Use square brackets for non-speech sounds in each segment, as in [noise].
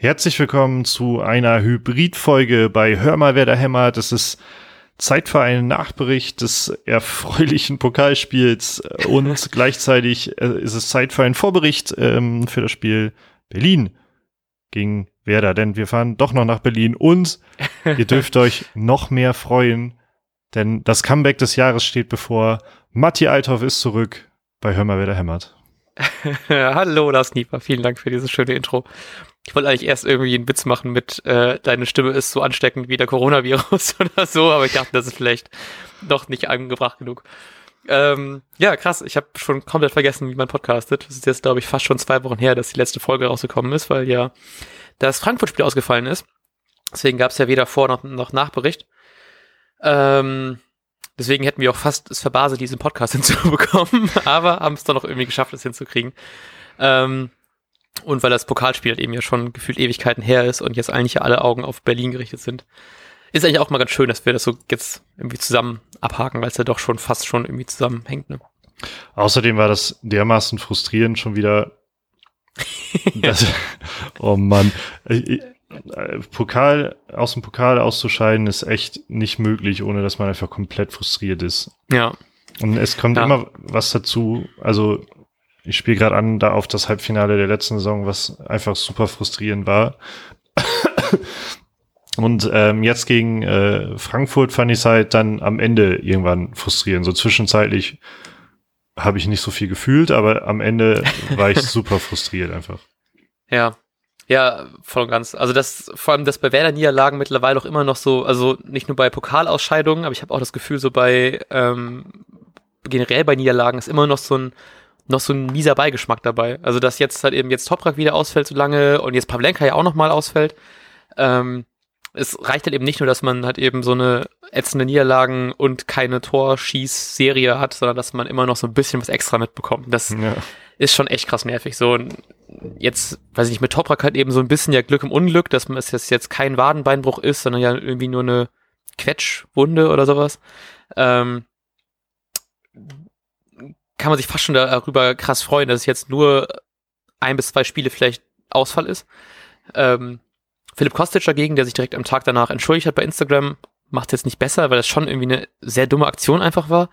Herzlich willkommen zu einer Hybridfolge bei Hör mal, wer da hämmert. Das ist Zeit für einen Nachbericht des erfreulichen [laughs] Pokalspiels und gleichzeitig äh, ist es Zeit für einen Vorbericht ähm, für das Spiel Berlin gegen Werder, denn wir fahren doch noch nach Berlin und ihr [laughs] dürft euch noch mehr freuen, denn das Comeback des Jahres steht bevor. Matti Althoff ist zurück bei Hör mal, wer da hämmert. [laughs] Hallo, das Nieper. Vielen Dank für dieses schöne Intro. Ich wollte eigentlich erst irgendwie einen Witz machen mit, äh, deine Stimme ist so ansteckend wie der Coronavirus [laughs] oder so, aber ich dachte, das ist vielleicht doch nicht angebracht genug. Ähm, ja, krass. Ich habe schon komplett vergessen, wie man podcastet. Das ist jetzt, glaube ich, fast schon zwei Wochen her, dass die letzte Folge rausgekommen ist, weil ja das Frankfurt-Spiel ausgefallen ist. Deswegen gab es ja weder Vor- noch, noch Nachbericht. Ähm, deswegen hätten wir auch fast es verbaselt, diesen Podcast [laughs] hinzubekommen, aber haben es dann noch irgendwie geschafft, es hinzukriegen. Ähm, und weil das Pokalspiel halt eben ja schon gefühlt Ewigkeiten her ist und jetzt eigentlich alle Augen auf Berlin gerichtet sind, ist eigentlich auch mal ganz schön, dass wir das so jetzt irgendwie zusammen abhaken, weil es ja doch schon fast schon irgendwie zusammenhängt. Ne? Außerdem war das dermaßen frustrierend schon wieder. [laughs] dass, oh Mann. Pokal, aus dem Pokal auszuscheiden ist echt nicht möglich, ohne dass man einfach komplett frustriert ist. Ja. Und es kommt ja. immer was dazu. Also ich spiele gerade an da auf das Halbfinale der letzten Saison, was einfach super frustrierend war. Und ähm, jetzt gegen äh, Frankfurt fand ich es halt dann am Ende irgendwann frustrierend. So zwischenzeitlich habe ich nicht so viel gefühlt, aber am Ende war ich [laughs] super frustriert einfach. Ja, ja, voll und ganz. Also das, vor allem das bei Werder-Niederlagen mittlerweile auch immer noch so, also nicht nur bei Pokalausscheidungen, aber ich habe auch das Gefühl, so bei ähm, generell bei Niederlagen ist immer noch so ein noch so ein mieser Beigeschmack dabei. Also, dass jetzt halt eben jetzt Toprak wieder ausfällt so lange und jetzt Pavlenka ja auch nochmal ausfällt. Ähm, es reicht halt eben nicht nur, dass man halt eben so eine ätzende Niederlagen und keine Torschießserie hat, sondern dass man immer noch so ein bisschen was extra mitbekommt. Das ja. ist schon echt krass nervig. So jetzt, weiß ich nicht, mit Toprak halt eben so ein bisschen ja Glück im Unglück, dass es jetzt, jetzt kein Wadenbeinbruch ist, sondern ja irgendwie nur eine Quetschwunde oder sowas. Ähm, kann man sich fast schon darüber krass freuen, dass es jetzt nur ein bis zwei Spiele vielleicht Ausfall ist. Ähm, Philipp Kostic dagegen, der sich direkt am Tag danach entschuldigt hat bei Instagram, macht es jetzt nicht besser, weil das schon irgendwie eine sehr dumme Aktion einfach war.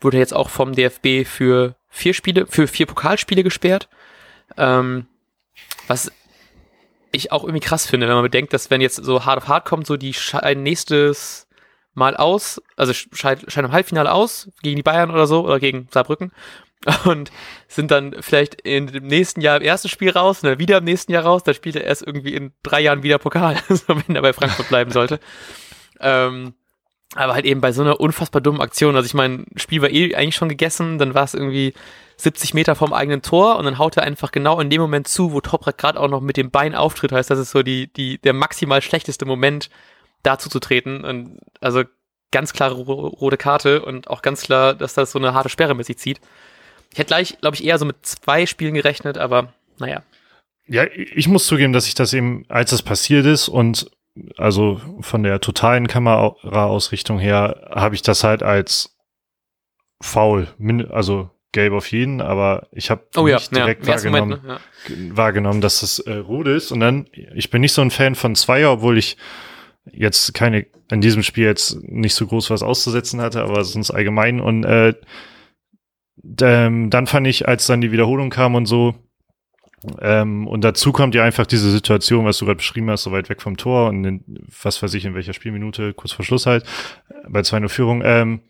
Wurde jetzt auch vom DFB für vier Spiele, für vier Pokalspiele gesperrt. Ähm, was ich auch irgendwie krass finde, wenn man bedenkt, dass wenn jetzt so hart auf hart kommt, so die nächstes mal aus, also scheiden im Halbfinale aus, gegen die Bayern oder so, oder gegen Saarbrücken. [laughs] Und sind dann vielleicht in dem nächsten Jahr im ersten Spiel raus dann wieder im nächsten Jahr raus. Dann spielt er erst irgendwie in drei Jahren wieder Pokal, [laughs] wenn er bei Frankfurt bleiben sollte. [laughs] ähm, aber halt eben bei so einer unfassbar dummen Aktion. Also ich meine, Spiel war eh eigentlich schon gegessen, dann war es irgendwie 70 Meter vom eigenen Tor und dann haut er einfach genau in dem Moment zu, wo Toprak gerade auch noch mit dem Bein auftritt. Heißt, das ist so die, die, der maximal schlechteste Moment, dazu zu treten. Und also ganz klare rote Karte und auch ganz klar, dass das so eine harte Sperre mit sich zieht. Ich hätte gleich, glaube ich, eher so mit zwei Spielen gerechnet, aber naja. Ja, ich muss zugeben, dass ich das eben, als es passiert ist und also von der totalen Kameraausrichtung her, habe ich das halt als faul, also gelb auf jeden, aber ich habe oh, nicht ja, direkt ja, wahrgenommen, Moment, ne? ja. wahrgenommen, dass es äh, rot ist. Und dann, ich bin nicht so ein Fan von Zweier, obwohl ich jetzt keine, in diesem Spiel jetzt nicht so groß was auszusetzen hatte, aber sonst allgemein. Und äh, ähm, dann fand ich, als dann die Wiederholung kam und so, ähm, und dazu kommt ja einfach diese Situation, was du gerade beschrieben hast, so weit weg vom Tor und in, was weiß ich, in welcher Spielminute, kurz vor Schluss halt, bei 2-0 Führung. Ähm,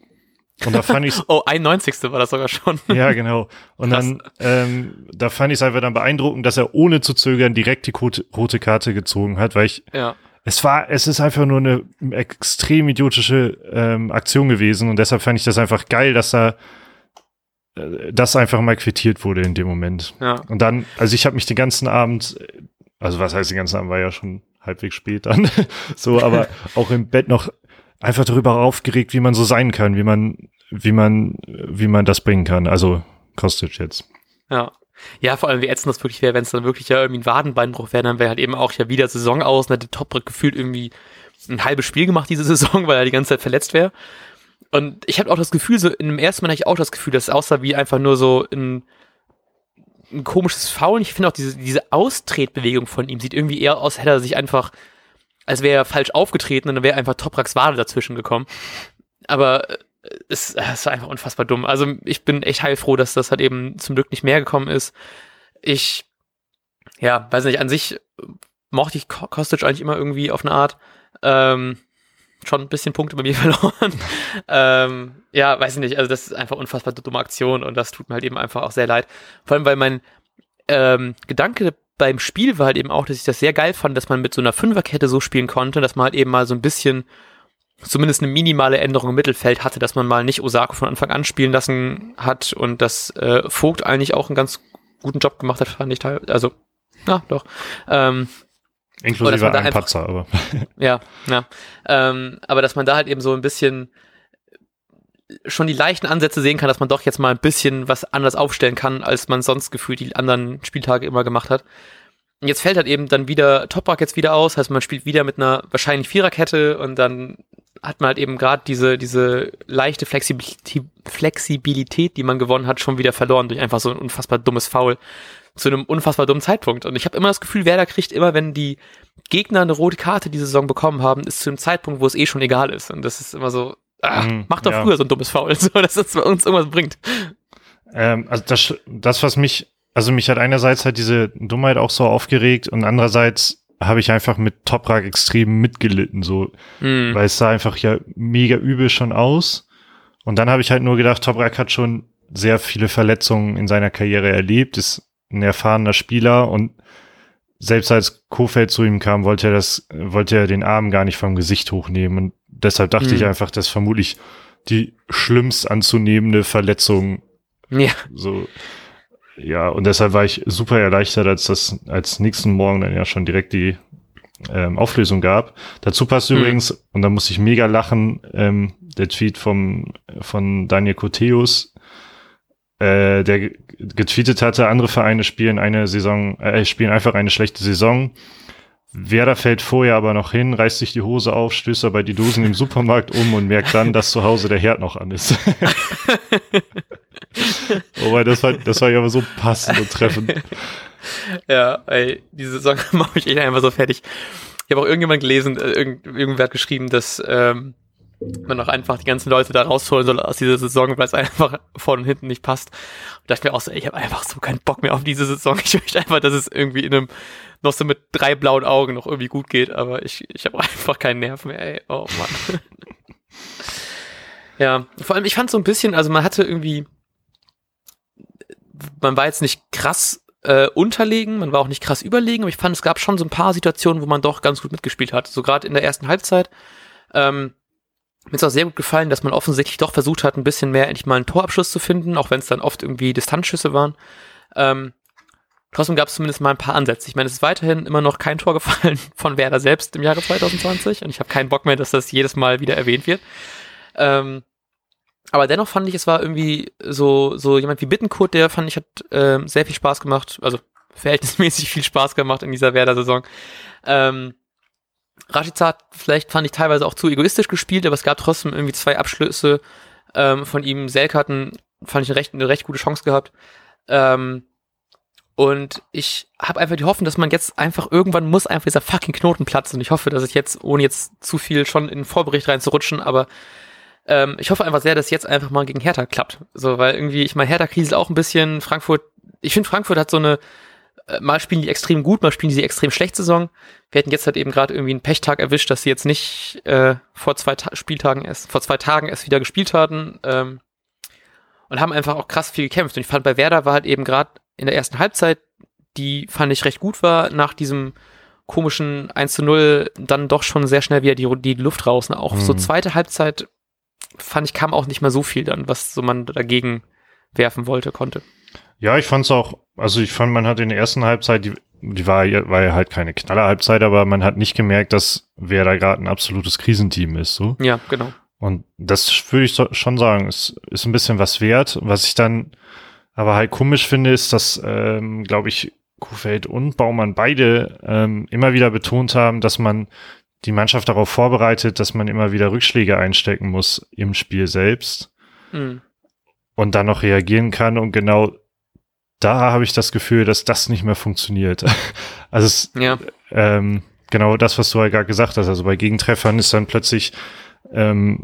und da fand ich [laughs] Oh, 91. war das sogar schon. [laughs] ja, genau. Und Krass. dann, ähm, da fand ich es einfach dann beeindruckend, dass er ohne zu zögern direkt die rote Karte gezogen hat, weil ich ja es war, es ist einfach nur eine extrem idiotische ähm, Aktion gewesen und deshalb fand ich das einfach geil, dass da äh, das einfach mal quittiert wurde in dem Moment. Ja. Und dann, also ich habe mich den ganzen Abend, also was heißt den ganzen Abend, war ja schon halbwegs spät dann, [laughs] so, aber [laughs] auch im Bett noch einfach darüber aufgeregt, wie man so sein kann, wie man, wie man, wie man das bringen kann. Also Kostic jetzt. Ja. Ja, vor allem wie ätzend das wirklich wäre, wenn es dann wirklich ja irgendwie ein Wadenbeinbruch wäre, dann wäre halt eben auch ja wieder Saison aus und hätte Toprak gefühlt irgendwie ein halbes Spiel gemacht diese [laughs] Saison, weil er die ganze Zeit verletzt wäre. Und ich habe auch das Gefühl, so in dem ersten Mal hatte ich auch das Gefühl, dass es aussah wie einfach nur so ein, ein komisches Foul. Ich finde auch diese, diese Austretbewegung von ihm sieht irgendwie eher aus, hätte er sich einfach, als wäre er falsch aufgetreten und dann wäre einfach Topraks Wade dazwischen gekommen. Aber äh, es, es war einfach unfassbar dumm. Also ich bin echt heilfroh, dass das halt eben zum Glück nicht mehr gekommen ist. Ich, ja, weiß nicht, an sich mochte ich Kostic eigentlich immer irgendwie auf eine Art. Ähm, schon ein bisschen Punkte bei mir [laughs] verloren. ähm, ja, weiß ich nicht. Also das ist einfach unfassbar dumme Aktion und das tut mir halt eben einfach auch sehr leid. Vor allem, weil mein ähm, Gedanke beim Spiel war halt eben auch, dass ich das sehr geil fand, dass man mit so einer Fünferkette so spielen konnte, dass man halt eben mal so ein bisschen zumindest eine minimale Änderung im Mittelfeld hatte, dass man mal nicht Osako von Anfang an spielen lassen hat und dass äh, Vogt eigentlich auch einen ganz guten Job gemacht hat, fand ich teilweise. Also, ja, doch. Ähm, Inklusive ein Patzer, aber. [laughs] Ja, ja. Ähm, aber dass man da halt eben so ein bisschen schon die leichten Ansätze sehen kann, dass man doch jetzt mal ein bisschen was anders aufstellen kann, als man sonst gefühlt die anderen Spieltage immer gemacht hat. Und jetzt fällt halt eben dann wieder Toprak jetzt wieder aus, heißt man spielt wieder mit einer wahrscheinlich Viererkette und dann hat man halt eben gerade diese, diese leichte Flexibilität, Flexibilität, die man gewonnen hat, schon wieder verloren durch einfach so ein unfassbar dummes Foul zu einem unfassbar dummen Zeitpunkt. Und ich habe immer das Gefühl, Werder kriegt immer, wenn die Gegner eine rote Karte diese Saison bekommen haben, ist zu einem Zeitpunkt, wo es eh schon egal ist. Und das ist immer so, ach, mhm, mach doch ja. früher so ein dummes Foul, [laughs] so, dass das bei uns irgendwas bringt. Ähm, also das, das, was mich, also mich hat einerseits halt diese Dummheit auch so aufgeregt und andererseits habe ich einfach mit Toprak extrem mitgelitten, so, mhm. weil es sah einfach ja mega übel schon aus. Und dann habe ich halt nur gedacht, Toprak hat schon sehr viele Verletzungen in seiner Karriere erlebt, ist ein erfahrener Spieler und selbst als Kofeld zu ihm kam, wollte er das, wollte er den Arm gar nicht vom Gesicht hochnehmen und deshalb dachte mhm. ich einfach, dass vermutlich die schlimmst anzunehmende Verletzung ja. so ja und deshalb war ich super erleichtert, als das als nächsten Morgen dann ja schon direkt die ähm, Auflösung gab. Dazu passt mhm. übrigens und da musste ich mega lachen ähm, der Tweet vom von Daniel Coteus äh, der getweetet hatte, andere Vereine spielen eine Saison, äh, spielen einfach eine schlechte Saison. Werder fällt vorher aber noch hin, reißt sich die Hose auf, stößt dabei die Dosen im [laughs] Supermarkt um und merkt dann, dass zu Hause der Herd noch an ist. [laughs] [laughs] [laughs] oh, das war, das war ja aber so passend und treffend. [laughs] Ja, ey, diese Saison [laughs] mache ich echt einfach so fertig. Ich habe auch irgendjemand gelesen, äh, irgend, irgendwer hat geschrieben, dass ähm, man auch einfach die ganzen Leute da rausholen soll aus dieser Saison, weil es einfach vorne und hinten nicht passt. Und dachte mir auch so, ey, ich habe einfach so keinen Bock mehr auf diese Saison. Ich möchte einfach, dass es irgendwie in einem noch so mit drei blauen Augen noch irgendwie gut geht, aber ich, ich habe einfach keinen Nerv mehr, ey. Oh Mann. ja, vor allem, ich fand so ein bisschen, also man hatte irgendwie, man war jetzt nicht krass äh, unterlegen, man war auch nicht krass überlegen, aber ich fand, es gab schon so ein paar Situationen, wo man doch ganz gut mitgespielt hat. So gerade in der ersten Halbzeit. Ähm, mir ist auch sehr gut gefallen, dass man offensichtlich doch versucht hat, ein bisschen mehr endlich mal einen Torabschluss zu finden, auch wenn es dann oft irgendwie Distanzschüsse waren. Ähm, trotzdem gab es zumindest mal ein paar Ansätze. Ich meine, es ist weiterhin immer noch kein Tor gefallen [laughs] von Werder selbst im Jahre 2020 und ich habe keinen Bock mehr, dass das jedes Mal wieder erwähnt wird. Ähm, aber dennoch fand ich, es war irgendwie so, so jemand wie Bittenkurt, der fand ich hat äh, sehr viel Spaß gemacht, also verhältnismäßig viel Spaß gemacht in dieser Werder-Saison. Ähm, Rashica vielleicht fand ich teilweise auch zu egoistisch gespielt, aber es gab trotzdem irgendwie zwei Abschlüsse ähm, von ihm. Selk hatten, fand ich eine recht, eine recht gute Chance gehabt. Ähm, und ich habe einfach die Hoffnung, dass man jetzt einfach irgendwann muss einfach dieser fucking Knoten platzen. Und ich hoffe, dass ich jetzt, ohne jetzt zu viel schon in den Vorbericht reinzurutschen, aber ähm, ich hoffe einfach sehr, dass jetzt einfach mal gegen Hertha klappt. So, weil irgendwie, ich meine, Hertha kriselt auch ein bisschen. Frankfurt, ich finde, Frankfurt hat so eine, äh, mal spielen die extrem gut, mal spielen die extrem schlecht Saison. Wir hätten jetzt halt eben gerade irgendwie einen Pechtag erwischt, dass sie jetzt nicht äh, vor zwei Ta Spieltagen erst, vor zwei Tagen erst wieder gespielt hatten ähm, und haben einfach auch krass viel gekämpft. Und ich fand bei Werder war halt eben gerade in der ersten Halbzeit, die fand ich recht gut war, nach diesem komischen 1 zu 0 dann doch schon sehr schnell wieder die, die Luft raus. Und auch mhm. so zweite Halbzeit fand ich, kam auch nicht mehr so viel dann, was so man dagegen werfen wollte, konnte. Ja, ich fand es auch, also ich fand, man hat in der ersten Halbzeit, die, die war, war ja halt keine Knallerhalbzeit, aber man hat nicht gemerkt, dass wer da gerade ein absolutes Krisenteam ist. So. Ja, genau. Und das würde ich so, schon sagen, ist, ist ein bisschen was wert. Was ich dann aber halt komisch finde, ist, dass, ähm, glaube ich, Kuhfeld und Baumann beide ähm, immer wieder betont haben, dass man die Mannschaft darauf vorbereitet, dass man immer wieder Rückschläge einstecken muss im Spiel selbst. Mhm. Und dann noch reagieren kann und genau da habe ich das Gefühl, dass das nicht mehr funktioniert. [laughs] Also es, Ja. ähm, genau das, was du ja gerade gesagt hast. Also bei Gegentreffern ist dann plötzlich ähm,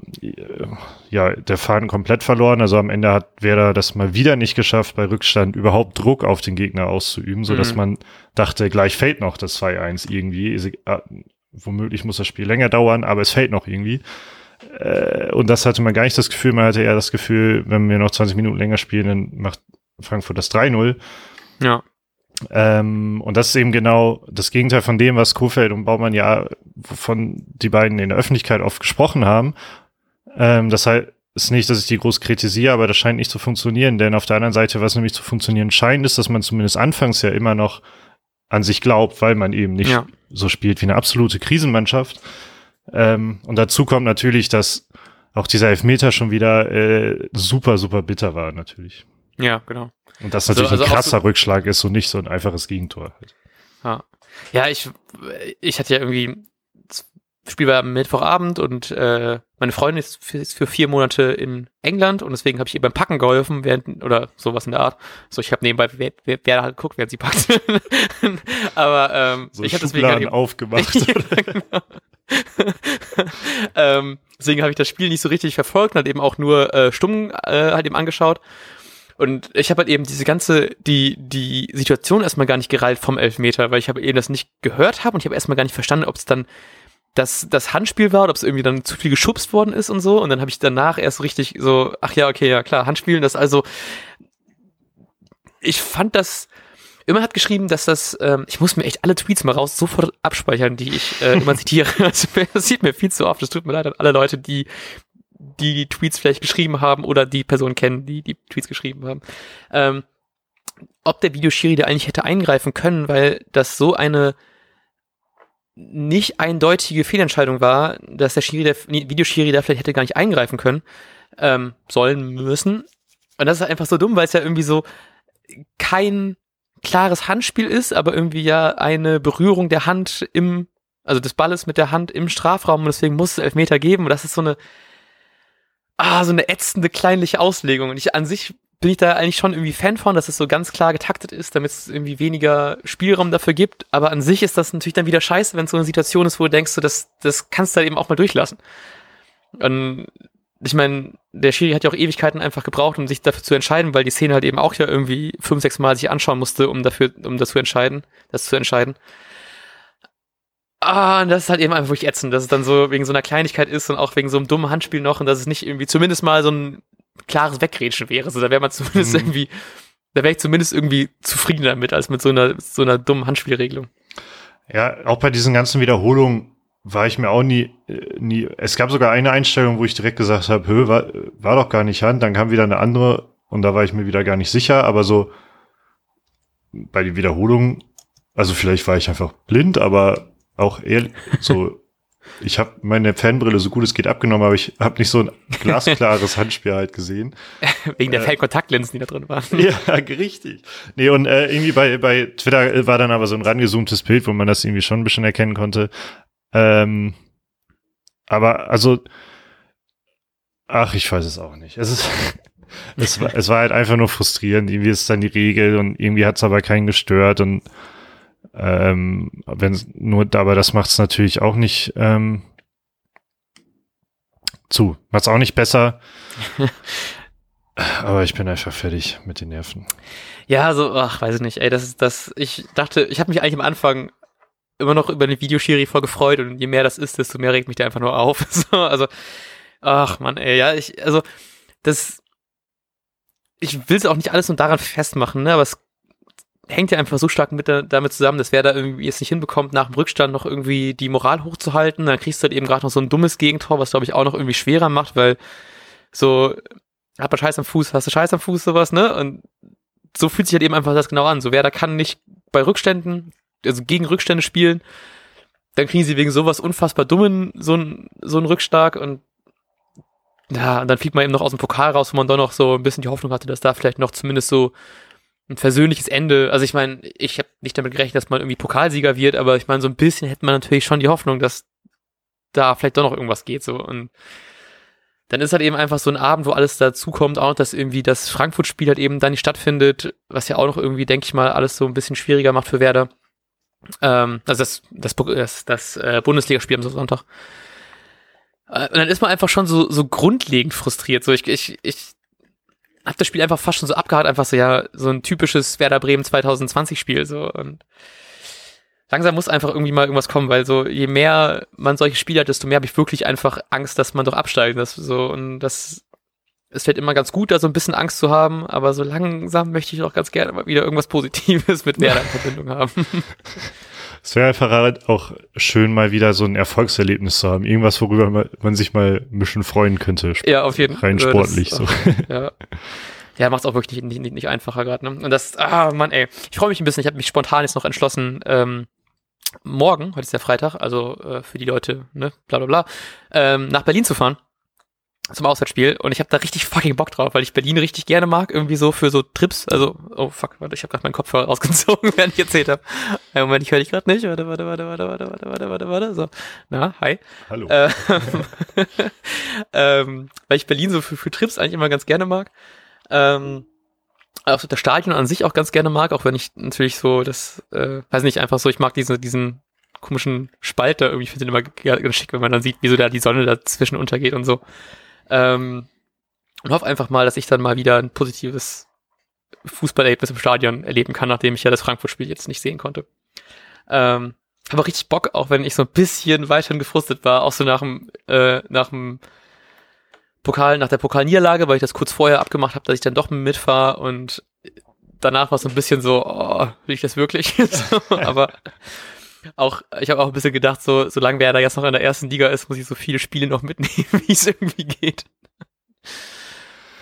ja der Faden komplett verloren. Also am Ende hat Werder das mal wieder nicht geschafft, bei Rückstand überhaupt Druck auf den Gegner auszuüben, so dass Mhm. man dachte, gleich fällt noch das 2-1 irgendwie. Womöglich muss das Spiel länger dauern, aber es fällt noch irgendwie. Äh, und das hatte man gar nicht das Gefühl. Man hatte eher das Gefühl, wenn wir noch 20 Minuten länger spielen, dann macht Frankfurt das 3-0. Ja. Ähm, und das ist eben genau das Gegenteil von dem, was Kofeld und Baumann ja, wovon die beiden in der Öffentlichkeit oft gesprochen haben. Ähm, das heißt ist nicht, dass ich die groß kritisiere, aber das scheint nicht zu funktionieren, denn auf der anderen Seite, was nämlich zu funktionieren scheint, ist, dass man zumindest anfangs ja immer noch an sich glaubt, weil man eben nicht Ja. So spielt wie eine absolute Krisenmannschaft. Ähm, und dazu kommt natürlich, dass auch dieser Elfmeter schon wieder äh, super, super bitter war, natürlich. Ja, genau. Und das Also- natürlich also ein krasser Rückschlag ist und nicht so ein einfaches Gegentor. Halt. Ja. Ja, ich, ich hatte ja irgendwie, das Spiel war am Mittwochabend und äh, meine Freundin ist für, ist für vier Monate in England und deswegen habe ich ihr beim Packen geholfen, während, oder sowas in der Art. So, ich habe nebenbei, wer, wer, wer halt guckt, während sie packt. [laughs] Aber ähm, So ich habe deswegen halt aufgemacht. [laughs] ja, genau. [laughs] ähm, deswegen habe ich das Spiel nicht so richtig verfolgt und halt eben auch nur äh, stumm äh, halt eben angeschaut. Und ich habe halt eben diese ganze, die, die Situation erstmal gar nicht gereilt vom Elfmeter, weil ich habe eben das nicht gehört habe und ich habe erstmal gar nicht verstanden, ob es dann das, das Handspiel war oder ob es irgendwie dann zu viel geschubst worden ist und so. Und dann habe ich danach erst richtig so, ach ja, okay, ja klar, Handspielen, das also, ich fand das, immer hat geschrieben, dass das, ähm, ich muss mir echt alle Tweets mal raus sofort abspeichern, die ich äh, immer [laughs] zitiere. Also, [laughs] das sieht mir viel zu oft. Es tut mir leid an alle Leute, die die die Tweets vielleicht geschrieben haben oder die Person kennen, die die Tweets geschrieben haben. Ähm, ob der Videoschiri da eigentlich hätte eingreifen können, weil das so eine nicht eindeutige Fehlentscheidung war, dass der Schiri, der Videoschiri da vielleicht hätte gar nicht eingreifen können, ähm, sollen müssen. Und das ist einfach so dumm, weil es ja irgendwie so kein klares Handspiel ist, aber irgendwie ja eine Berührung der Hand im, also des Balles mit der Hand im Strafraum und deswegen muss es Elfmeter geben und das ist so eine, ah, so eine ätzende kleinliche Auslegung und ich an sich bin ich da eigentlich schon irgendwie Fan von, dass es so ganz klar getaktet ist, damit es irgendwie weniger Spielraum dafür gibt, aber an sich ist das natürlich dann wieder scheiße, wenn es so eine Situation ist, wo du denkst, so, das, das kannst du halt eben auch mal durchlassen. Und ich meine, der Schiri hat ja auch Ewigkeiten einfach gebraucht, um sich dafür zu entscheiden, weil die Szene halt eben auch ja irgendwie fünf, sechs Mal sich anschauen musste, um dafür, um das zu entscheiden, das zu entscheiden. Ah, und das ist halt eben einfach wirklich ätzend, dass es dann so wegen so einer Kleinigkeit ist und auch wegen so einem dummen Handspiel noch und dass es nicht irgendwie zumindest mal so ein klares Wegrätschen wäre. So, da wäre man zumindest Mhm. irgendwie, da wäre ich zumindest irgendwie zufriedener damit, als mit so einer, so einer dummen Handspielregelung. Ja, auch bei diesen ganzen Wiederholungen war ich mir auch nie, äh, nie. Es gab sogar eine Einstellung, wo ich direkt gesagt habe, Hö, war, war doch gar nicht Hand. Dann kam wieder eine andere und da war ich mir wieder gar nicht sicher. Aber so bei den Wiederholungen, also vielleicht war ich einfach blind, aber auch ehrlich, so. [laughs] Ich habe meine Fanbrille so gut es geht abgenommen, aber ich habe nicht so ein glasklares [laughs] Handspiel halt gesehen. [laughs] Wegen der Äh. Fake-Kontaktlinsen, die da drin waren. [laughs] Ja, richtig. Nee, und äh, irgendwie bei, bei Twitter äh, war dann aber so ein rangezoomtes Bild, wo man das irgendwie schon ein bisschen erkennen konnte. Ähm, aber also, ach, ich weiß es auch nicht. Es ist, es war, es war halt einfach nur frustrierend. Irgendwie ist dann die Regel und irgendwie hat es aber keinen gestört und ähm, wenn nur, aber das macht es natürlich auch nicht ähm, zu. Macht es auch nicht besser. [laughs] aber ich bin einfach fertig mit den Nerven. Ja, so, ach, weiß ich nicht, ey, das ist das, ich dachte, ich habe mich eigentlich am Anfang immer noch über den Videoschiri voll gefreut und je mehr das ist, desto mehr regt mich der einfach nur auf. [laughs] So, also, ach man, ey, ja, ich, also, das, ich will es auch nicht alles nur daran festmachen, ne, aber es hängt ja einfach so stark mit der, damit zusammen, dass wer da irgendwie es nicht hinbekommt, nach dem Rückstand noch irgendwie die Moral hochzuhalten, dann kriegst du halt eben gerade noch so ein dummes Gegentor, was glaube ich auch noch irgendwie schwerer macht, weil so, hat man Scheiß am Fuß, hast du Scheiß am Fuß, sowas, ne, und so fühlt sich halt eben einfach das genau an. So, wer da kann nicht bei Rückständen, also gegen Rückstände spielen, dann kriegen sie wegen sowas unfassbar dummen so einen so einen Rückschlag und ja, und dann fliegt man eben noch aus dem Pokal raus, wo man doch noch so ein bisschen die Hoffnung hatte, dass da vielleicht noch zumindest so ein versöhnliches Ende, also ich meine, ich habe nicht damit gerechnet, dass man irgendwie Pokalsieger wird, aber ich meine, so ein bisschen hätte man natürlich schon die Hoffnung, dass da vielleicht doch noch irgendwas geht so und dann ist halt eben einfach so ein Abend, wo alles dazukommt, auch dass irgendwie das Frankfurt-Spiel halt eben dann nicht stattfindet, was ja auch noch irgendwie, denke ich mal, alles so ein bisschen schwieriger macht für Werder. Ähm, also das, das, das, das äh, Bundesligaspiel am Sonntag. Äh, und dann ist man einfach schon so, so grundlegend frustriert. So, ich, ich, ich hab das Spiel einfach fast schon so abgehakt, einfach so, ja, so ein typisches Werder Bremen 2020 Spiel, so, und langsam muss einfach irgendwie mal irgendwas kommen, weil so, je mehr man solche Spiele hat, desto mehr habe ich wirklich einfach Angst, dass man doch absteigt, das, so, und das, es fällt immer ganz gut, da so ein bisschen Angst zu haben, aber so langsam möchte ich auch ganz gerne mal wieder irgendwas Positives mit [laughs] Werder in Verbindung haben. [laughs] Es wäre einfach halt auch schön, mal wieder so ein Erfolgserlebnis zu haben. Irgendwas, worüber man sich mal ein bisschen freuen könnte. Ja, auf jeden Fall. Rein sportlich das, so. [laughs] Ja. Ja, macht es auch wirklich nicht, nicht, nicht einfacher gerade. Ne? Und das, ah Mann, ey, ich freue mich ein bisschen. Ich habe mich spontan jetzt noch entschlossen, ähm, morgen, heute ist der Freitag, also äh, für die Leute, ne, bla bla bla, ähm, nach Berlin zu fahren zum Auswärtsspiel und ich habe da richtig fucking Bock drauf, weil ich Berlin richtig gerne mag, irgendwie so für so Trips, also, oh fuck, warte, ich habe gerade meinen Kopfhörer rausgezogen, [laughs] während ich erzählt habe. Äh, Moment, ich höre dich gerade nicht, warte, warte, warte, warte, warte, warte, warte, warte, warte, so, na, hi. Hallo. Ähm, [laughs] ähm, weil ich Berlin so für, für Trips eigentlich immer ganz gerne mag. Ähm, auch das Stadion an sich auch ganz gerne mag, auch wenn ich natürlich so das, äh, weiß nicht, einfach so, ich mag diesen, diesen komischen Spalt da irgendwie, ich finde den immer ganz schick, wenn man dann sieht, wie so da die Sonne dazwischen untergeht und so. Ähm, und hoffe einfach mal, dass ich dann mal wieder ein positives Fußballerlebnis im Stadion erleben kann, nachdem ich ja das Frankfurt-Spiel jetzt nicht sehen konnte. Ähm, habe richtig Bock, auch wenn ich so ein bisschen weiterhin gefrustet war, auch so nach dem, äh, nach dem Pokal, nach der Pokalniederlage, weil ich das kurz vorher abgemacht habe, dass ich dann doch mitfahre und danach war es so ein bisschen so, oh, will ich das wirklich? [laughs] aber auch, ich habe auch ein bisschen gedacht, so, solange wer da jetzt noch in der ersten Liga ist, muss ich so viele Spiele noch mitnehmen, [laughs] wie es irgendwie geht.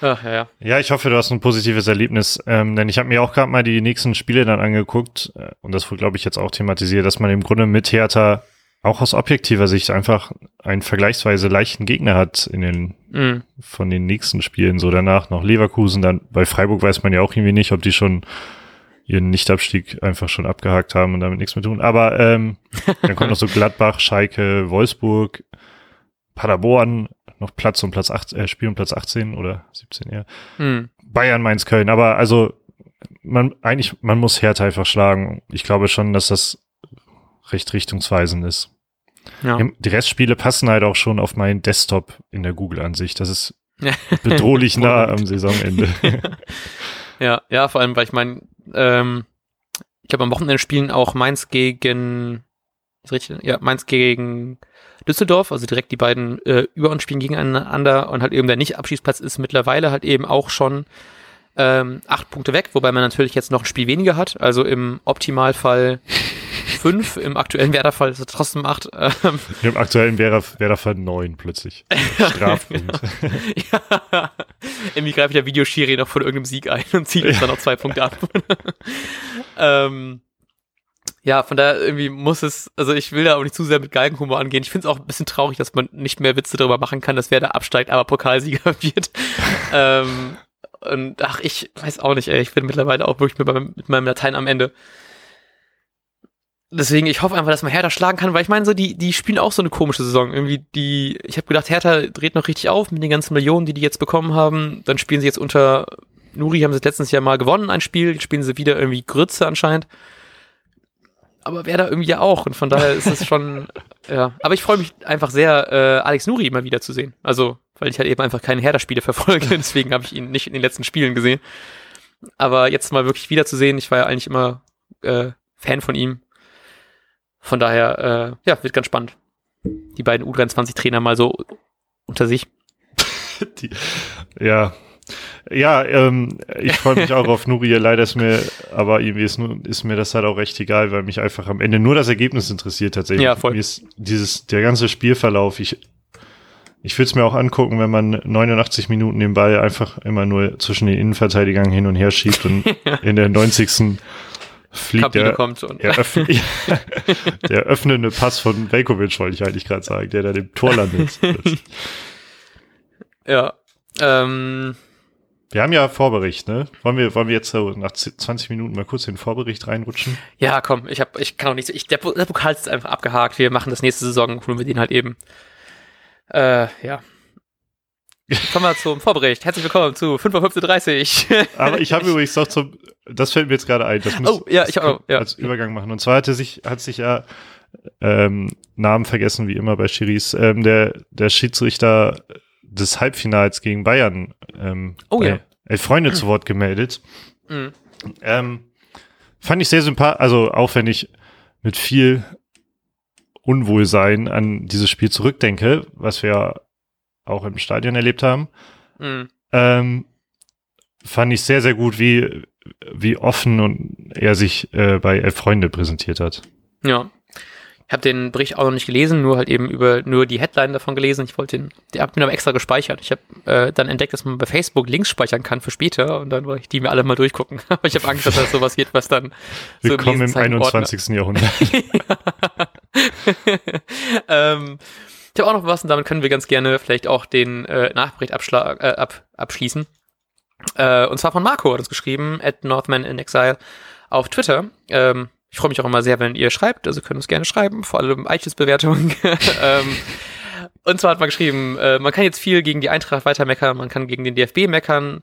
Ach, ja, ja. ja, ich hoffe, du hast ein positives Erlebnis, ähm, denn ich habe mir auch gerade mal die nächsten Spiele dann angeguckt äh, und das wurde, glaube ich, jetzt auch thematisiert, dass man im Grunde mit Hertha auch aus objektiver Sicht einfach einen vergleichsweise leichten Gegner hat in den mm. von den nächsten Spielen. So danach noch Leverkusen, dann bei Freiburg weiß man ja auch irgendwie nicht, ob die schon ihren Nichtabstieg einfach schon abgehakt haben und damit nichts mehr tun. Aber ähm, [laughs] dann kommt noch so Gladbach, Schalke, Wolfsburg, Paderborn, noch Platz um Platz 8, äh, Spiel um Platz 18 oder 17 eher. Mhm. Bayern, Mainz, Köln. Aber also man eigentlich, man muss Hertha einfach schlagen. Ich glaube schon, dass das recht richtungsweisend ist. Ja. Die Restspiele passen halt auch schon auf meinen Desktop in der Google-Ansicht. Das ist bedrohlich [laughs] nah am Saisonende. [laughs] ja, ja, vor allem, weil ich meine, ähm, ich glaube, am Wochenende spielen auch Mainz gegen, ist richtig, ja, Mainz gegen Düsseldorf, also direkt die beiden äh, über uns spielen gegeneinander und halt eben der Nicht-Abschiedsplatz ist mittlerweile halt eben auch schon ähm, acht Punkte weg, wobei man natürlich jetzt noch ein Spiel weniger hat, also im Optimalfall fünf, im aktuellen Werderfall ist es trotzdem acht. Ähm. Im aktuellen Werderfall neun plötzlich. [laughs] Strafpunkt. ja. Irgendwie greift der Videoschiri noch von irgendeinem Sieg ein und zieht uns dann noch zwei Punkte ab. [laughs] ähm, ja, von daher irgendwie muss es, also ich will da auch nicht zu sehr mit Galgenhumor angehen. Ich finde es auch ein bisschen traurig, dass man nicht mehr Witze darüber machen kann, dass wer da absteigt, aber Pokalsieger [laughs] wird. ähm, und ach, ich weiß auch nicht, ey, ich bin mittlerweile auch wirklich mit meinem, mit meinem Latein am Ende deswegen, ich hoffe einfach, dass man Hertha schlagen kann, weil ich meine, so, die, die spielen auch so eine komische Saison. Irgendwie, die, ich habe gedacht, Hertha dreht noch richtig auf mit den ganzen Millionen, die die jetzt bekommen haben. Dann spielen sie jetzt unter Nuri, haben sie letztens Jahr mal gewonnen, ein Spiel, spielen sie wieder irgendwie Grütze anscheinend. Aber wer da irgendwie ja auch. Und von daher ist es [laughs] schon, ja. Aber ich freue mich einfach sehr, äh, Alex Nuri immer wieder zu sehen. Also, weil ich halt eben einfach keine Hertha-Spiele verfolge, [laughs] deswegen habe ich ihn nicht in den letzten Spielen gesehen. Aber jetzt mal wirklich wiederzusehen, ich war ja eigentlich immer äh, Fan von ihm von daher, äh, ja, wird ganz spannend. Die beiden U23-Trainer mal so unter sich. [laughs] Die, ja. Ja, ähm, ich freue mich auch auf Nuri. Leider ist mir, aber irgendwie ist, ist, mir das halt auch recht egal, weil mich einfach am Ende nur das Ergebnis interessiert tatsächlich. Ja, voll. Mir ist dieses, der ganze Spielverlauf, ich, ich würde es mir auch angucken, wenn man 89 Minuten den Ball einfach immer nur zwischen den Innenverteidigern hin und her schiebt und [laughs] in der 90 fliegt der, kommt und der, öff [laughs] [laughs] der öffnende Pass von Velkovic, wollte ich eigentlich gerade sagen, der da dem Tor landet. [laughs] ja. Ähm, wir haben ja Vorbericht, ne? Wollen wir, wollen wir jetzt so nach 20 Minuten mal kurz in den Vorbericht reinrutschen? Ja, komm, ich hab, ich kann auch nicht, ich, der, der Pokal ist einfach abgehakt. Wir machen das nächste Saison, holen wir den halt eben. Äh, ja. Kommen wir zum Vorbericht. Herzlich willkommen zu 5.15.30 [laughs] Aber ich habe übrigens noch zum, das fällt mir jetzt gerade ein, das muss oh, ja, ich auch, ja. als Übergang machen. Und zwar hatte sich, hat sich ja ähm, Namen vergessen, wie immer bei Schiris, ähm, der, der Schiedsrichter des Halbfinals gegen Bayern ähm, Oh, ja. Elf Freunde zu Wort gemeldet. Mhm. Ähm, fand ich sehr sympathisch, also auch wenn ich mit viel Unwohlsein an dieses Spiel zurückdenke, was wir auch im Stadion erlebt haben, Mhm. ähm, fand ich sehr, sehr gut, wie, wie offen und er sich äh, bei Elf Freunde präsentiert hat. Ja. Ich habe den Bericht auch noch nicht gelesen, nur halt eben über nur die Headline davon gelesen. Ich wollte den, der hab mir aber extra gespeichert. Ich habe äh, dann entdeckt, dass man bei Facebook Links speichern kann für später und dann wollte ich die mir alle mal durchgucken. [laughs] Aber ich habe Angst, dass das sowas wird, was dann so Willkommen im Lesezeichen-Ordner- 21. Jahrhundert. [laughs] ähm, ich habe auch noch was und damit können wir ganz gerne vielleicht auch den äh, Nachbericht äh, ab abschließen. Äh, und zwar von Marco hat uns geschrieben, at Northman in Exile auf Twitter. Ähm, ich freue mich auch immer sehr, wenn ihr schreibt, also könnt uns gerne schreiben, vor allem iTunes-Bewertungen. [laughs] ähm, und zwar hat man geschrieben, äh, man kann jetzt viel gegen die Eintracht weiter meckern, man kann gegen den DFB meckern.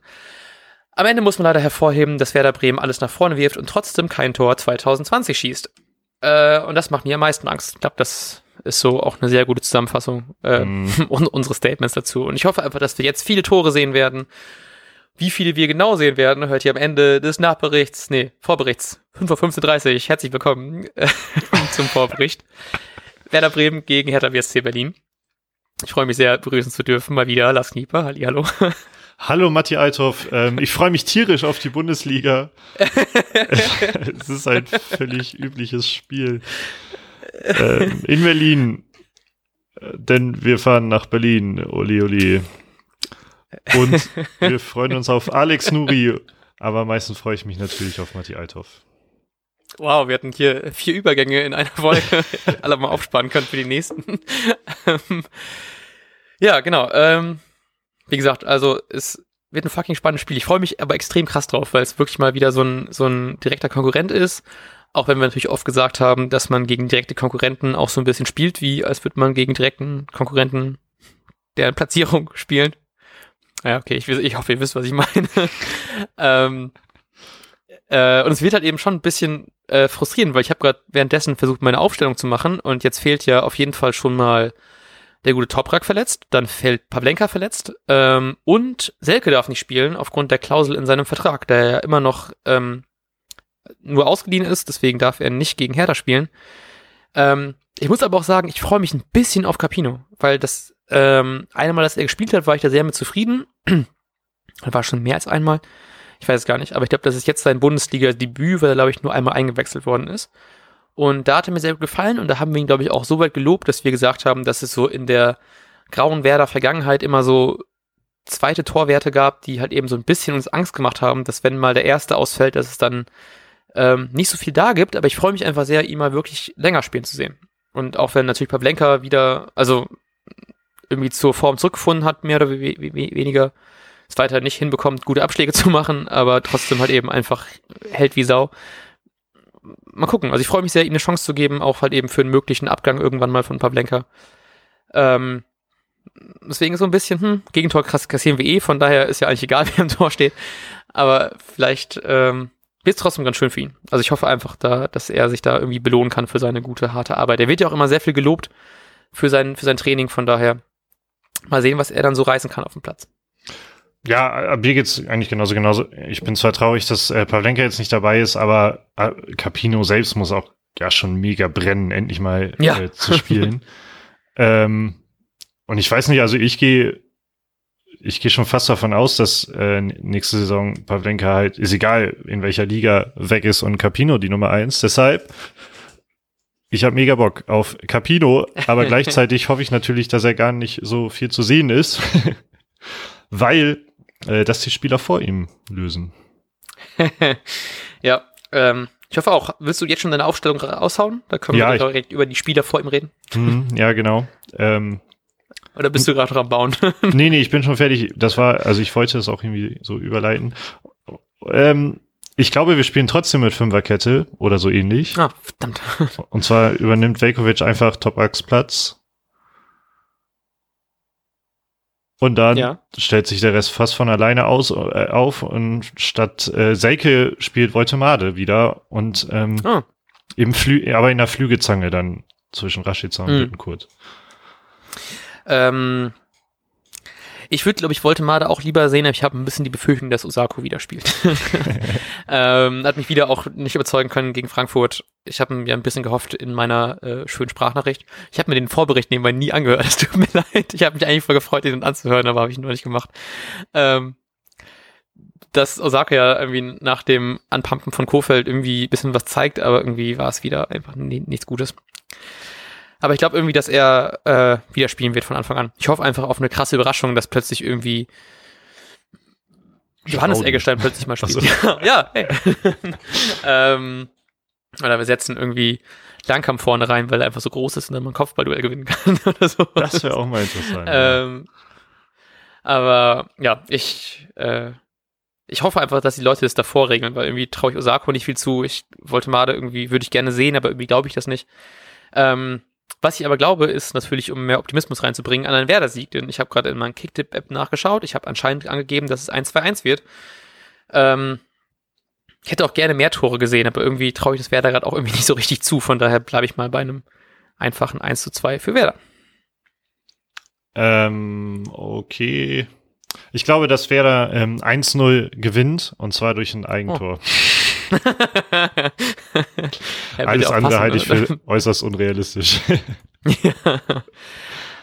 Am Ende muss man leider hervorheben, dass Werder Bremen alles nach vorne wirft und trotzdem kein Tor 2020 schießt. Äh, und das macht mir am meisten Angst. Ich glaube, das ist so auch eine sehr gute Zusammenfassung [laughs] äh, Mm. und unsere Statements dazu. Und ich hoffe einfach, dass wir jetzt viele Tore sehen werden. Wie viele wir genau sehen werden, hört ihr am Ende des Nachberichts, nee, Vorberichts, 5.15.30 Uhr. Herzlich willkommen äh, [laughs] zum Vorbericht. Werder Bremen gegen Hertha BSC Berlin. Ich freue mich sehr, begrüßen zu dürfen, mal wieder Lars Knieper. Hallihallo. [laughs] Hallo Matti Althoff, ähm, ich freue mich tierisch auf die Bundesliga. es ist ein völlig übliches Spiel. Ähm, in Berlin, Äh, denn wir fahren nach Berlin, Oli Oli. Und wir freuen uns auf Alex Nuri, aber am meisten freue ich mich natürlich auf Matti Althoff. Wow, wir hatten hier vier Übergänge in einer Folge. Alle mal aufsparen können für die nächsten. Ähm, ja, genau. Ähm, wie gesagt, also es wird ein fucking spannendes Spiel. Ich freue mich aber extrem krass drauf, weil es wirklich mal wieder so ein, so ein direkter Konkurrent ist. Auch wenn wir natürlich oft gesagt haben, dass man gegen direkte Konkurrenten auch so ein bisschen spielt, wie als würde man gegen direkten Konkurrenten deren Platzierung [laughs] spielen. Ja, okay, ich, ich hoffe, ihr wisst, was ich meine. [laughs] ähm, äh, und es wird halt eben schon ein bisschen äh, frustrierend, weil ich habe gerade währenddessen versucht, meine Aufstellung zu machen und jetzt fehlt ja auf jeden Fall schon mal der gute Toprak verletzt, dann fällt Pavlenka verletzt ähm, und Selke darf nicht spielen aufgrund der Klausel in seinem Vertrag, der ja immer noch ähm, nur ausgeliehen ist, deswegen darf er nicht gegen Hertha spielen. Ähm, ich muss aber auch sagen, ich freue mich ein bisschen auf Capino, weil das ähm, einmal, dass er gespielt hat, war ich da sehr mit zufrieden. [clears throat] war schon mehr als einmal. Ich weiß es gar nicht, aber ich glaube, das ist jetzt sein Bundesliga-Debüt, weil er, glaube ich, nur einmal eingewechselt worden ist. Und da hat er mir sehr gut gefallen und da haben wir ihn, glaube ich, auch so weit gelobt, dass wir gesagt haben, dass es so in der grauen Werder Vergangenheit immer so zweite Torwerte gab, die halt eben so ein bisschen uns Angst gemacht haben, dass wenn mal der erste ausfällt, dass es dann ähm, nicht so viel da gibt, aber ich freue mich einfach sehr, ihn mal wirklich länger spielen zu sehen. Und auch wenn natürlich Pavlenka wieder, also irgendwie zur Form zurückgefunden hat, mehr oder we we weniger, es weiter nicht hinbekommt, gute Abschläge [laughs] zu machen, aber trotzdem halt eben einfach hält wie Sau. Mal gucken. Also ich freue mich sehr, ihm eine Chance zu geben, auch halt eben für einen möglichen Abgang irgendwann mal von Pavlenka. Ähm, deswegen so ein bisschen, hm, Gegentor kassieren wir eh, von daher ist ja eigentlich egal, [laughs] wer im Tor steht. Aber vielleicht ähm, wird es trotzdem ganz schön für ihn. Also ich hoffe einfach, da, dass er sich da irgendwie belohnen kann für seine gute, harte Arbeit. Er wird ja auch immer sehr viel gelobt für sein, für sein Training, von daher mal sehen, was er dann so reißen kann auf dem Platz. Ja, mir geht's eigentlich genauso genauso. Ich bin zwar traurig, dass äh, Pavlenka jetzt nicht dabei ist, aber äh, Capino selbst muss auch ja schon mega brennen, endlich mal Ja. äh, zu spielen. [laughs] ähm, und ich weiß nicht, also ich gehe ich gehe schon fast davon aus, dass äh, nächste Saison Pavlenka halt, ist egal in welcher Liga weg ist und Capino die Nummer eins. Deshalb, ich habe mega Bock auf Capino, aber [laughs] gleichzeitig hoffe ich natürlich, dass er gar nicht so viel zu sehen ist, [laughs] weil äh, das die Spieler vor ihm lösen. [laughs] ja, ähm, ich hoffe auch. Willst du jetzt schon deine Aufstellung raushauen? Da können Ja, wir direkt über die Spieler vor ihm reden. Mhm, ja, genau. Ähm, Oder bist du gerade dran bauen? [laughs] nee, nee, ich bin schon fertig. Das war, also ich wollte das auch irgendwie so überleiten. Ähm, ich glaube, wir spielen trotzdem mit Fünferkette oder so ähnlich. ah, verdammt. [laughs] Und zwar übernimmt Velkovic einfach Topaks Platz. Und dann Ja. stellt sich der Rest fast von alleine aus, äh, auf und statt äh, Seike spielt Voltemade wieder und ähm, Ah. im Flü aber in der Flügezange dann zwischen Rashica und Mhm. Bittenkurt. Ähm, ich würde, glaube ich, Voltemade auch lieber sehen, aber ich habe ein bisschen die Befürchtung, dass Osako wieder spielt. [laughs] ähm, hat mich wieder auch nicht überzeugen können gegen Frankfurt. Ich habe mir ein bisschen gehofft in meiner äh, schönen Sprachnachricht. Ich habe mir den Vorbericht nebenbei nie angehört. [laughs] Es tut mir [laughs] leid. Ich habe mich eigentlich voll gefreut, den anzuhören, aber habe ich nur nicht gemacht. Ähm, dass Osaka ja irgendwie nach dem Anpumpen von Kofeld irgendwie ein bisschen was zeigt, aber irgendwie war es wieder einfach ni- nichts Gutes. Aber ich glaube irgendwie, dass er äh, wieder spielen wird von Anfang an. Ich hoffe einfach auf eine krasse Überraschung, dass plötzlich irgendwie Johannes. Eggestein plötzlich mal [laughs] spielt. Ach [laughs] Ja, hey. [laughs] ähm, oder wir setzen irgendwie Langkamp vorne rein, weil er einfach so groß ist und dann mal ein Kopfballduell gewinnen kann oder so. Das wäre auch mal interessant. Ähm, aber ja, ich, äh, ich hoffe einfach, dass die Leute das davor regeln, weil irgendwie traue ich Osako nicht viel zu. Ich wollte Made irgendwie, würde ich gerne sehen, aber irgendwie glaube ich das nicht. Ähm, was ich aber glaube, ist natürlich, um mehr Optimismus reinzubringen, an einen Werder-Sieg, denn ich habe gerade in meiner Kicktip-App nachgeschaut. Ich habe anscheinend angegeben, dass es 1-2-1 wird. Ähm, ich hätte auch gerne mehr Tore gesehen, aber irgendwie traue ich das Werder gerade auch irgendwie [laughs] nicht so richtig zu. Von daher bleibe ich mal bei einem einfachen 1 zu 2 für Werder. Ähm, okay. Ich glaube, dass Werder ähm, 1-0 gewinnt und zwar durch ein Eigentor. Bitte [laughs] Alles andere halte ich für [laughs] äußerst unrealistisch. ja.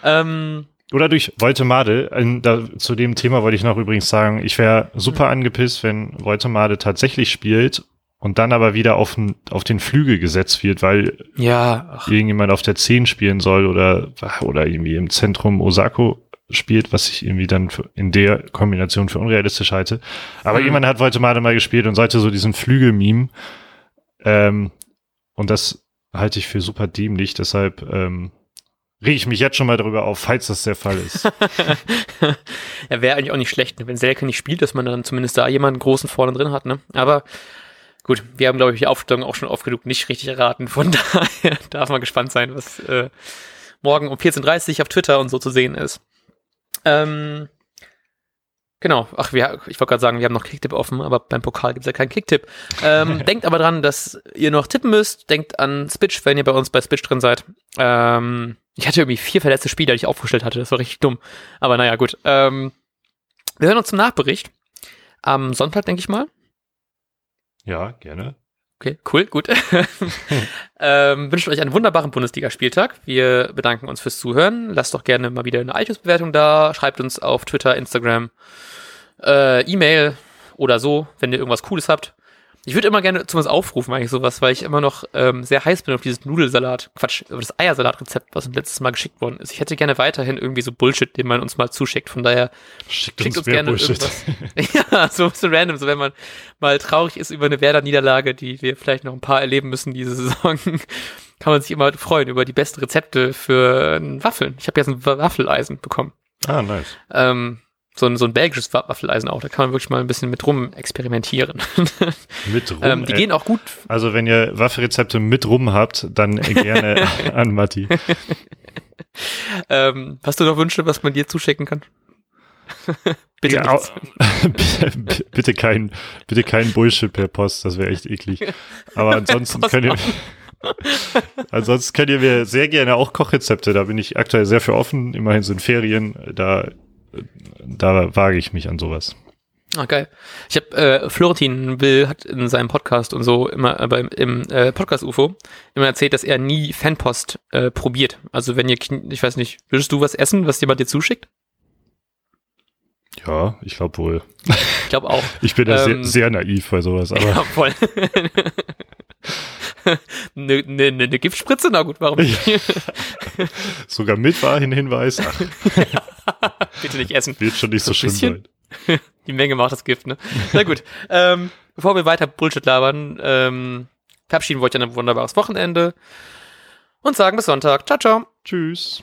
ähm, Oder durch Voltemade. Da, zu dem Thema wollte ich noch übrigens sagen, ich wäre super Mhm. angepisst, wenn Voltemade tatsächlich spielt und dann aber wieder auf, den- auf den Flügel gesetzt wird, weil ja, irgendjemand auf der 10 spielen soll oder, oder irgendwie im Zentrum Osako spielt, was ich irgendwie dann in der Kombination für unrealistisch halte. Aber Hm. jemand hat Voltemade mal gespielt und sollte so diesen Flügel-Meme. Ähm, und das halte ich für super dämlich, deshalb ähm, rege ich mich jetzt schon mal darüber auf, falls das der Fall ist. [laughs] ja, wäre eigentlich auch nicht schlecht, ne? wenn Selke nicht spielt, dass man dann zumindest da jemanden großen vorne drin hat, ne? Aber gut, wir haben, glaube ich, die Aufstellung auch schon oft genug nicht richtig erraten. Von [laughs] daher darf man gespannt sein, was äh, morgen um 14.30 Uhr auf Twitter und so zu sehen ist. Ähm, genau, ach, wir, ich wollte gerade sagen, wir haben noch Kicktipp offen, aber beim Pokal gibt es ja keinen Kicktipp. Ähm, [laughs] denkt aber dran, dass ihr noch tippen müsst. Denkt an Spitch, wenn ihr bei uns bei Spitch drin seid. Ähm, ich hatte irgendwie vier verletzte Spieler, die ich aufgestellt hatte. Das war richtig dumm. Aber naja, gut. Ähm, wir hören uns zum Nachbericht. Am Sonntag, denke ich mal. ja, gerne. Okay, cool, gut. [laughs] ähm, wünschen euch einen wunderbaren Bundesligaspieltag. Wir bedanken uns fürs Zuhören. Lasst doch gerne mal wieder eine iTunes-Bewertung da. Schreibt uns auf Twitter, Instagram, äh, E-Mail oder so, wenn ihr irgendwas Cooles habt. Ich würde immer gerne zu was aufrufen, eigentlich sowas, weil ich immer noch ähm, sehr heiß bin auf dieses Nudelsalat, Quatsch, auf das Eiersalat-Rezept, was uns letztes Mal geschickt worden ist. Ich hätte gerne weiterhin irgendwie so Bullshit, den man uns mal zuschickt. Von daher Schickt, Schickt uns mehr gerne Bullshit. irgendwas. [laughs] ja, so ein bisschen random, so wenn man mal traurig ist über eine Werder-Niederlage, die wir vielleicht noch ein paar erleben müssen diese Saison, [laughs] kann man sich immer freuen über die besten Rezepte für Waffeln. Ich habe jetzt ein Waffeleisen bekommen. Ah, nice. Ähm, so ein, so ein belgisches Wa- Waffeleisen auch. Da kann man wirklich mal ein bisschen mit rum experimentieren. [laughs] Mit rum. ähm, die äh, gehen auch gut. also wenn ihr Waffelrezepte mit rum habt, dann gerne [laughs] an Matti. Ähm, hast du noch Wünsche, was man dir zuschicken kann? [laughs] Bitte Ja, nichts. bitte, kein, bitte kein Bullshit per Post, das wäre echt eklig. Aber ansonsten könnt ihr, ansonsten könnt ihr mir sehr gerne auch Kochrezepte, da bin ich aktuell sehr für offen, immerhin sind Ferien, da, da wage ich mich an sowas. Ah, geil. Ich habe äh, Florentin Will hat in seinem Podcast und so immer, aber im, im äh, Podcast UFO immer erzählt, dass er nie Fanpost äh, probiert. Also wenn ihr, ich weiß nicht, würdest du was essen, was jemand dir zuschickt? Ja, ich glaube wohl. Ich glaube auch. [laughs] Ich bin da Ähm, sehr, sehr naiv bei sowas, aber [laughs] ja, voll. [laughs] Eine ne, ne, ne Giftspritze? Na gut, warum nicht? sogar mit Wahrhinweis, ach, [laughs] Bitte nicht essen. wird schon nicht so, So ein schlimm sein. [laughs] Die Menge macht das Gift, ne? Na gut. ähm, bevor wir weiter Bullshit labern, ähm, verabschieden wir euch an ein wunderbares Wochenende und sagen bis Sonntag. Ciao, ciao. Tschüss.